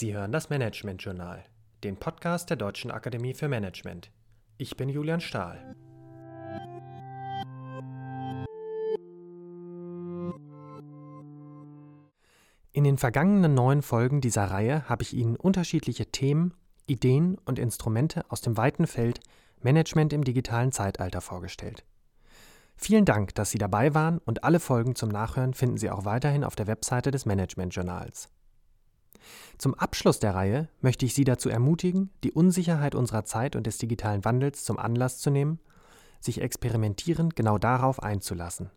Sie hören das Management Journal, den Podcast der Deutschen Akademie für Management. Ich bin Julian Stahl. In den vergangenen neun Folgen dieser Reihe habe ich Ihnen unterschiedliche Themen, Ideen und Instrumente aus dem weiten Feld Management im digitalen Zeitalter vorgestellt. Vielen Dank, dass Sie dabei waren und alle Folgen zum Nachhören finden Sie auch weiterhin auf der Webseite des Management Journals. Zum Abschluss der Reihe möchte ich Sie dazu ermutigen, die Unsicherheit unserer Zeit und des digitalen Wandels zum Anlass zu nehmen, sich experimentierend genau darauf einzulassen.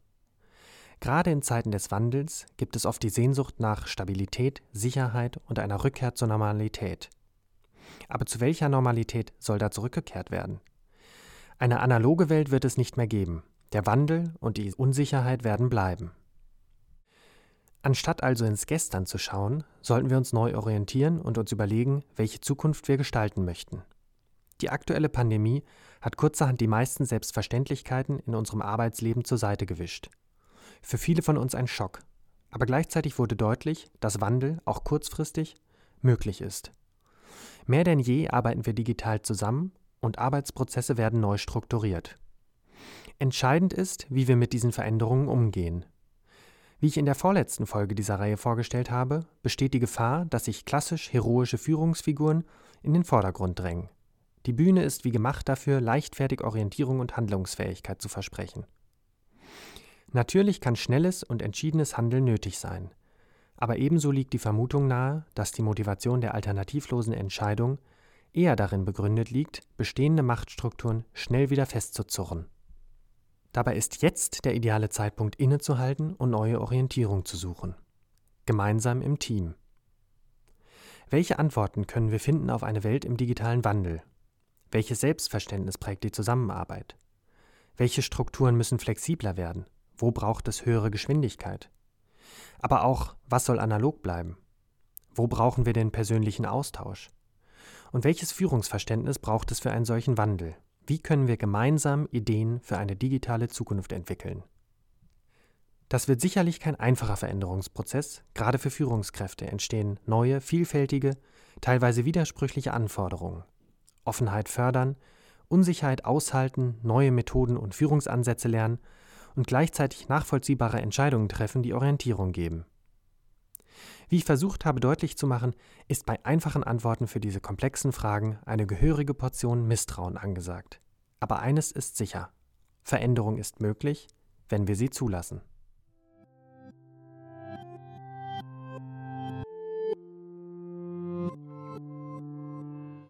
Gerade in Zeiten des Wandels gibt es oft die Sehnsucht nach Stabilität, Sicherheit und einer Rückkehr zur Normalität. Aber zu welcher Normalität soll da zurückgekehrt werden? Eine analoge Welt wird es nicht mehr geben. Der Wandel und die Unsicherheit werden bleiben. Anstatt also ins Gestern zu schauen, sollten wir uns neu orientieren und uns überlegen, welche Zukunft wir gestalten möchten. Die aktuelle Pandemie hat kurzerhand die meisten Selbstverständlichkeiten in unserem Arbeitsleben zur Seite gewischt. Für viele von uns ein Schock, aber gleichzeitig wurde deutlich, dass Wandel, auch kurzfristig, möglich ist. Mehr denn je arbeiten wir digital zusammen und Arbeitsprozesse werden neu strukturiert. Entscheidend ist, wie wir mit diesen Veränderungen umgehen. Wie ich in der vorletzten Folge dieser Reihe vorgestellt habe, besteht die Gefahr, dass sich klassisch heroische Führungsfiguren in den Vordergrund drängen. Die Bühne ist wie gemacht dafür, leichtfertig Orientierung und Handlungsfähigkeit zu versprechen. Natürlich kann schnelles und entschiedenes Handeln nötig sein, aber ebenso liegt die Vermutung nahe, dass die Motivation der alternativlosen Entscheidung eher darin begründet liegt, bestehende Machtstrukturen schnell wieder festzuzurren. Dabei ist jetzt der ideale Zeitpunkt innezuhalten und neue Orientierung zu suchen. Gemeinsam im Team. Welche Antworten können wir finden auf eine Welt im digitalen Wandel? Welches Selbstverständnis prägt die Zusammenarbeit? Welche Strukturen müssen flexibler werden? Wo braucht es höhere Geschwindigkeit? Aber auch, was soll analog bleiben? Wo brauchen wir den persönlichen Austausch? Und welches Führungsverständnis braucht es für einen solchen Wandel? Wie können wir gemeinsam Ideen für eine digitale Zukunft entwickeln? Das wird sicherlich kein einfacher Veränderungsprozess. Gerade für Führungskräfte entstehen neue, vielfältige, teilweise widersprüchliche Anforderungen. Offenheit fördern, Unsicherheit aushalten, neue Methoden und Führungsansätze lernen und gleichzeitig nachvollziehbare Entscheidungen treffen, die Orientierung geben. Wie ich versucht habe deutlich zu machen, ist bei einfachen Antworten für diese komplexen Fragen eine gehörige Portion Misstrauen angesagt. Aber eines ist sicher. Veränderung ist möglich, wenn wir sie zulassen.